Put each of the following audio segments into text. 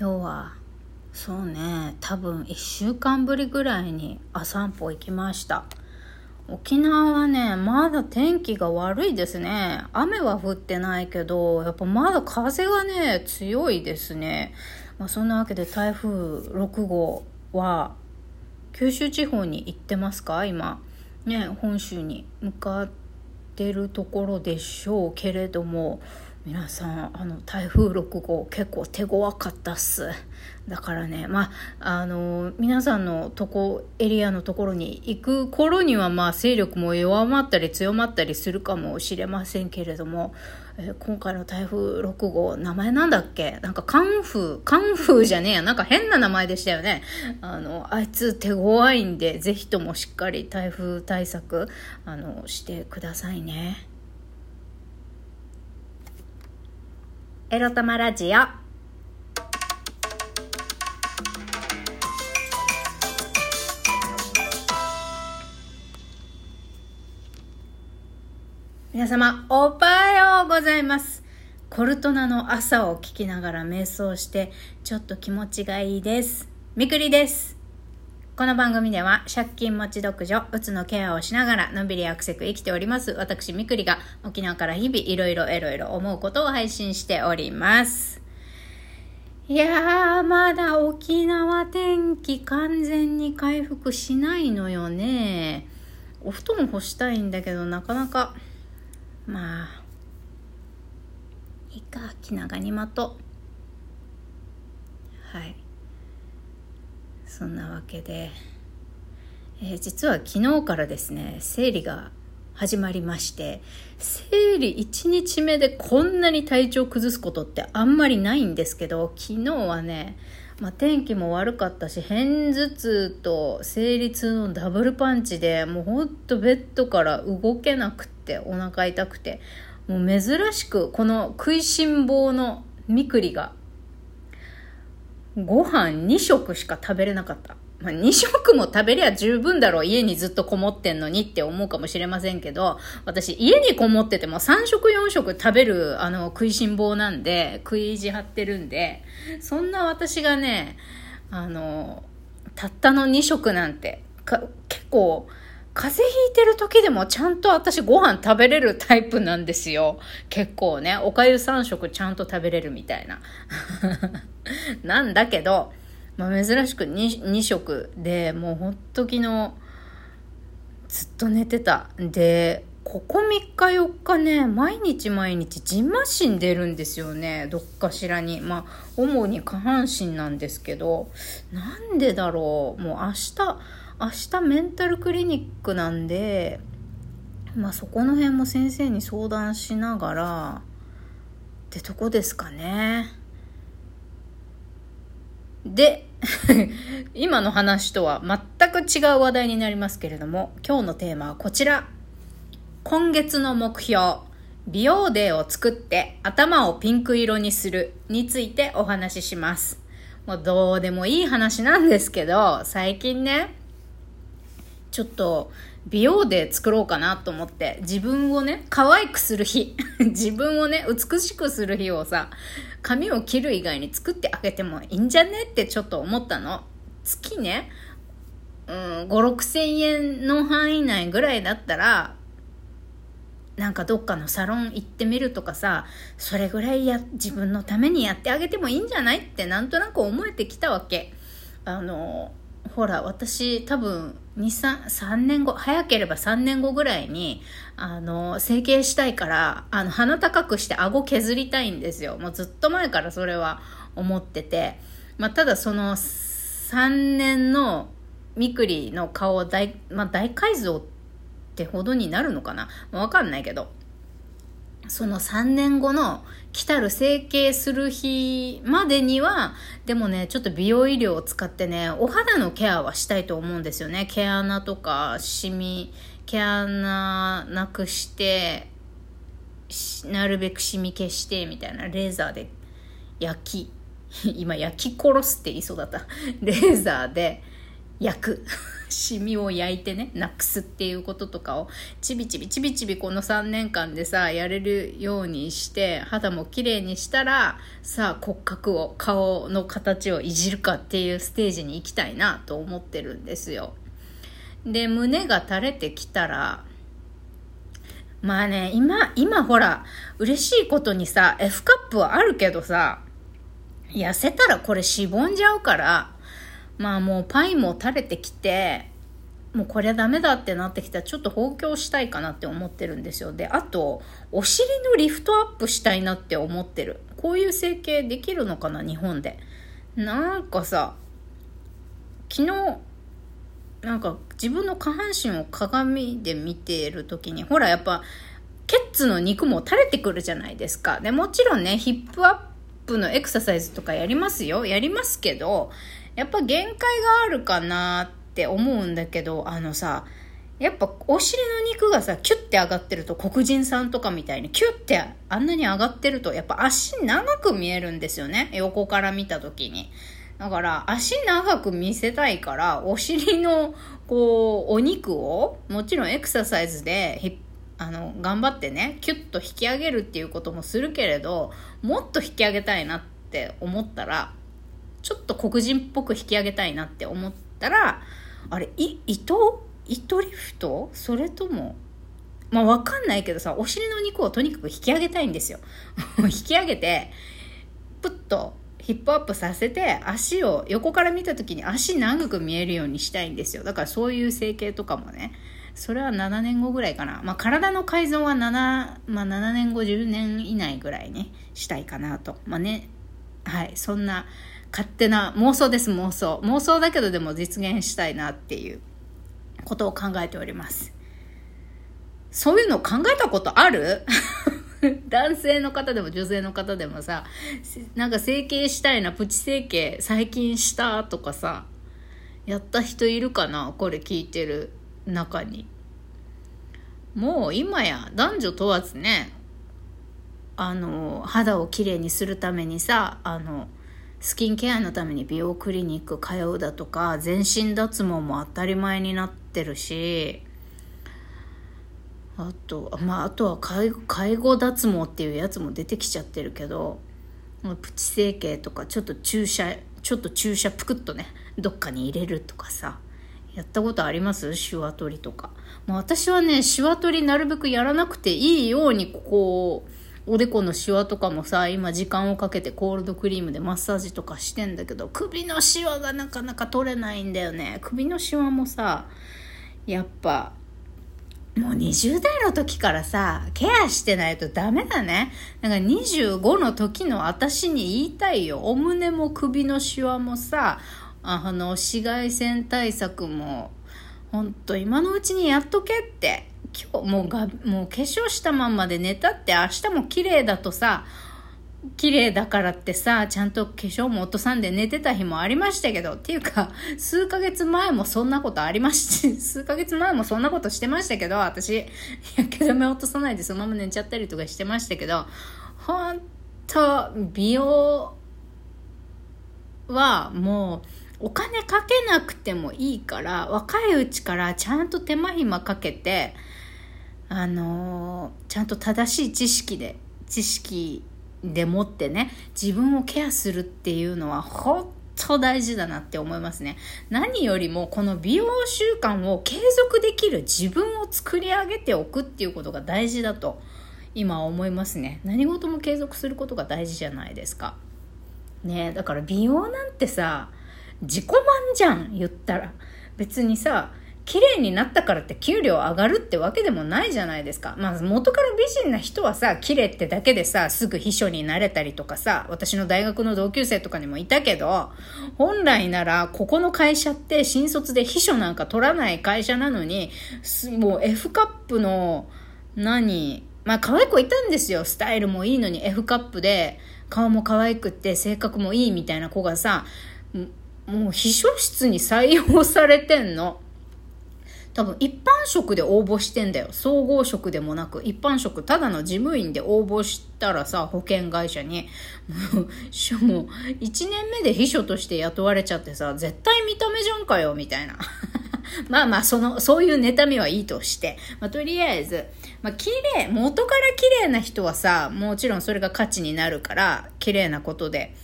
今日は。そうね。多分1週間ぶりぐらいにあ散歩行きました。沖縄はねまだ天気が悪いですね。雨は降ってないけどやっぱまだ風がね強いですね、まあ、そんなわけで台風6号は九州地方に行ってますか？今。ね本州に向かってるところでしょうけれども。皆さんあの台風6号結構手強かったっす。だからねまああの皆さんのとこエリアのところに行く頃にはまあ勢力も弱まったり強まったりするかもしれませんけれども、えー、今回の台風6号名前なんだっけ？なんかカンフーカンフーじゃねえや。なんか変な名前でしたよね。あのあいつ手強いんでぜひともしっかり台風対策あのしてくださいね。エロ玉ラジオ。皆様おはようございます。コルトナの朝を聞きながら瞑想してちょっと気持ちがいいです。みくりです。この番組では借金持ち独女、うつのケアをしながらのんびりアクセク生きております。私、みくりが沖縄から日々いろいろいろいろ思うことを配信しております。いやー、まだ沖縄天気完全に回復しないのよね。お布団干したいんだけど、なかなか、まあ、いいか、気長に待とう。はい。そんなわけで、えー、実は昨日からですね生理が始まりまして生理1日目でこんなに体調崩すことってあんまりないんですけど昨日はね、まあ、天気も悪かったし片頭痛と生理痛のダブルパンチでもうほんとベッドから動けなくってお腹痛くてもう珍しくこの食いしん坊のみくりがご飯2食しか食べれなかった。まあ、2食も食べりゃ十分だろう。家にずっとこもってんのにって思うかもしれませんけど、私家にこもってても3食4食食べる、あの、食いしん坊なんで、食い意地張ってるんで、そんな私がね、あの、たったの2食なんて、結構、風邪ひいてる時でもちゃんと私ご飯食べれるタイプなんですよ。結構ね、おかゆ3食ちゃんと食べれるみたいな。なんだけど、まあ、珍しく 2, 2食でもうほんと昨日ずっと寝てた。で、ここ3日4日ね、毎日毎日じんましん出るんですよね。どっかしらに。まあ、主に下半身なんですけど、なんでだろう。もう明日、明日メンタルクリニックなんで、まあそこの辺も先生に相談しながら、ってとこですかね。で、今の話とは全く違う話題になりますけれども、今日のテーマはこちら。今月の目標、美容デーを作って頭をピンク色にするについてお話しします。もうどうでもいい話なんですけど、最近ね、ちょっと美容で作ろうかなと思って自分をね可愛くする日 自分をね美しくする日をさ髪を切る以外に作ってあげてもいいんじゃねってちょっと思ったの。月ねうん5 6千円の範囲内ぐらいだったらなんかどっかのサロン行ってみるとかさそれぐらいや自分のためにやってあげてもいいんじゃないってなんとなく思えてきたわけ。あのほら私多分23年後早ければ3年後ぐらいにあの整形したいからあの鼻高くして顎削りたいんですよ。もうずっと前からそれは思ってて、まあ、ただその3年のみくりの顔を大,、まあ、大改造ってほどになるのかな。わかんないけど。その3年後の来たる整形する日までには、でもね、ちょっと美容医療を使ってね、お肌のケアはしたいと思うんですよね。毛穴とか、シミ、毛穴なくして、なるべくシミ消して、みたいな、レーザーで焼き、今焼き殺すって言いそうだった。レーザーで焼く。シミを焼いてねなくすっていうこととかをちびちびちびちびこの3年間でさやれるようにして肌も綺麗にしたらさあ骨格を顔の形をいじるかっていうステージに行きたいなと思ってるんですよ。で胸が垂れてきたらまあね今今ほら嬉しいことにさ F カップはあるけどさ痩せたらこれしぼんじゃうからまあもうパイも垂れてきて、もうこれはダメだってなってきたらちょっと放狂したいかなって思ってるんですよ。で、あと、お尻のリフトアップしたいなって思ってる。こういう整形できるのかな、日本で。なんかさ、昨日、なんか自分の下半身を鏡で見ている時に、ほらやっぱ、ケッツの肉も垂れてくるじゃないですか。で、もちろんね、ヒップアップのエクササイズとかやりますよ。やりますけど、やっぱ限界があるかなって思うんだけど、あのさ、やっぱお尻の肉がさ、キュッて上がってると黒人さんとかみたいにキュッてあんなに上がってると、やっぱ足長く見えるんですよね。横から見た時に。だから足長く見せたいから、お尻のこう、お肉を、もちろんエクササイズであの、頑張ってね、キュッと引き上げるっていうこともするけれど、もっと引き上げたいなって思ったら、ちょっと黒人っぽく引き上げたいなって思ったら、あれ、い、糸？糸リフト？それとも、まあわかんないけどさ、お尻の肉をとにかく引き上げたいんですよ。引き上げて、プッとヒップアップさせて、足を横から見た時に足長く見えるようにしたいんですよ。だからそういう整形とかもね、それは7年後ぐらいかな。まあ体の改造は7、まあ7年後、10年以内ぐらいね、したいかなと。まあね、はい、そんな勝手な妄想です妄想。妄想だけどでも実現したいなっていう。ことを考えております。そういうの考えたことある？男性の方でも女性の方でもさなんか整形したいなプチ整形最近したとかさやった人いるかな？これ聞いてる中に。もう今や男女問わずねあの肌をきれいにするためにさあのスキンケアのために美容クリニック通うだとか全身脱毛も当たり前になってるしあとまああとは介介護脱毛っていうやつも出てきちゃってるけどプチ整形とかちょっと注射ちょっと注射ぷくっとねどっかに入れるとかさやったことあります？シワ取りとか。まあ、私はね、シワ取りなるべくやらなくていいようにこう、おでこのシワとかもさ今時間をかけてコールドクリームでマッサージとかしてんだけど首のシワがなかなか取れないんだよね首のシワもさやっぱもう20代の時からさ、ケアしてないとダメだね。なんか25の時の私に言いたいよ。お胸も首のシワもさ、あの、紫外線対策も、ほんと今のうちにやっとけって。今日もうがもう化粧したまんまで寝たって明日も綺麗だとさ綺麗だからってさちゃんと化粧も落とさんで寝てた日もありましたけどっていうか数ヶ月前もそんなことありまして 数ヶ月前もそんなことしてましたけど私。焼け止め落とさないでそのまま寝ちゃったりとかしてましたけど本当美容はもうお金かけなくてもいいから若いうちからちゃんと手間暇かけてあのちゃんと正しい知識で知識でもってね自分をケアするっていうのは本当大事だなって思いますね。何よりもこの美容習慣を継続できる自分を作り上げておくっていうことが大事だと今思いますね。何事も継続することが大事じゃないですか。ねだから美容なんてさ自己満じゃん言ったら。別にさ綺麗になったからって給料上がるってわけでもないじゃないですか。まあ元から美人な人はさ、綺麗ってだけでさ、すぐ秘書になれたりとかさ、私の大学の同級生とかにもいたけど、本来ならここの会社って新卒で秘書なんか取らない会社なのに、もう F カップの何、まあ可愛い子いたんですよ。スタイルもいいのに F カップで、顔も可愛くって性格もいいみたいな子がさ、もう秘書室に採用されてんの。多分一般職で応募してんだよ。総合職でもなく、一般職、ただの事務員で応募したらさ、保険会社に。もう、もう、1年目で秘書として雇われちゃってさ、絶対見た目じゃんかよ、みたいな。まあまあ、その、そういう妬みはいいとして。まあ、とりあえず、まあ、綺麗、元から綺麗な人はさ、もちろんそれが価値になるから、綺麗なことで、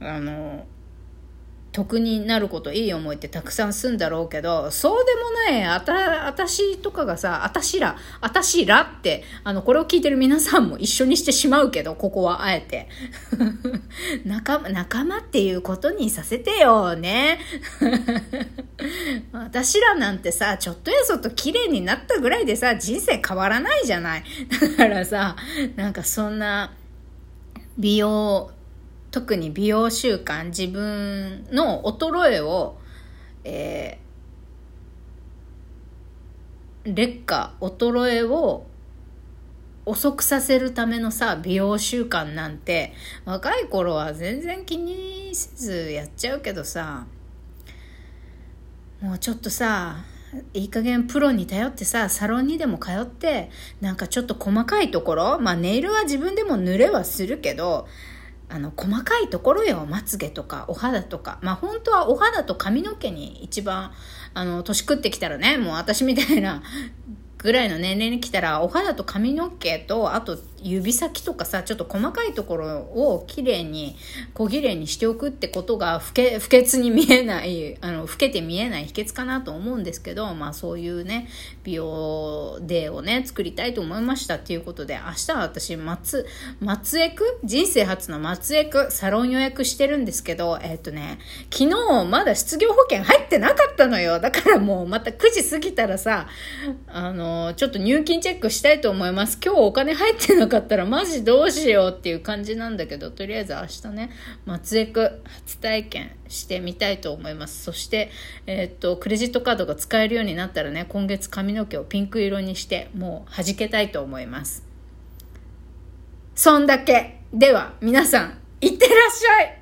あの、得になることいい思いってたくさんすんだろうけど、そうでもない、あた、あたしとかがさ、あたしら、あたしらって、あの、これを聞いてる皆さんも一緒にしてしまうけど、ここはあえて。仲間、仲間っていうことにさせてよ、ね。私らなんてさ、ちょっとやそっと綺麗になったぐらいでさ、人生変わらないじゃない。だからさ、なんかそんな、美容、特に美容習慣自分の衰えを、えー、劣化衰えを遅くさせるためのさ美容習慣なんて若い頃は全然気にせずやっちゃうけどさもうちょっとさいい加減プロに頼ってさ、サロンにでも通って、なんかちょっと細かいところ、まあネイルは自分でも濡れはするけど、あの、細かいところよ、まつげとか、お肌とか。まあ、本当はお肌と髪の毛に一番、あの、年食ってきたらね、もう私みたいなぐらいの年齢に来たら、お肌と髪の毛と、あと指先とかさ、ちょっと細かいところをきれいに、小綺麗にしておくってことが、不潔、不潔に見えない、あの、老けて見えない秘訣かなと思うんですけど、まあそういうね、美容デーをね、作りたいと思いましたっていうことで、明日は私、松、松江区？人生初の松江区サロン予約してるんですけど、えっ、とね、昨日まだ失業保険入ってなかったのよ。だからもうまた9時過ぎたらさ、あの、ちょっと入金チェックしたいと思います。今日お金入ってなかったらマジどうしようっていう感じなんだけど、とりあえず明日ね、松江区初体験してみたいと思います。そして、えー、っと、クレジットカードが使えるようになったらね、今月髪の毛をピンク色にして、もう弾けたいと思います。そんだけ。では、皆さん、いってらっしゃい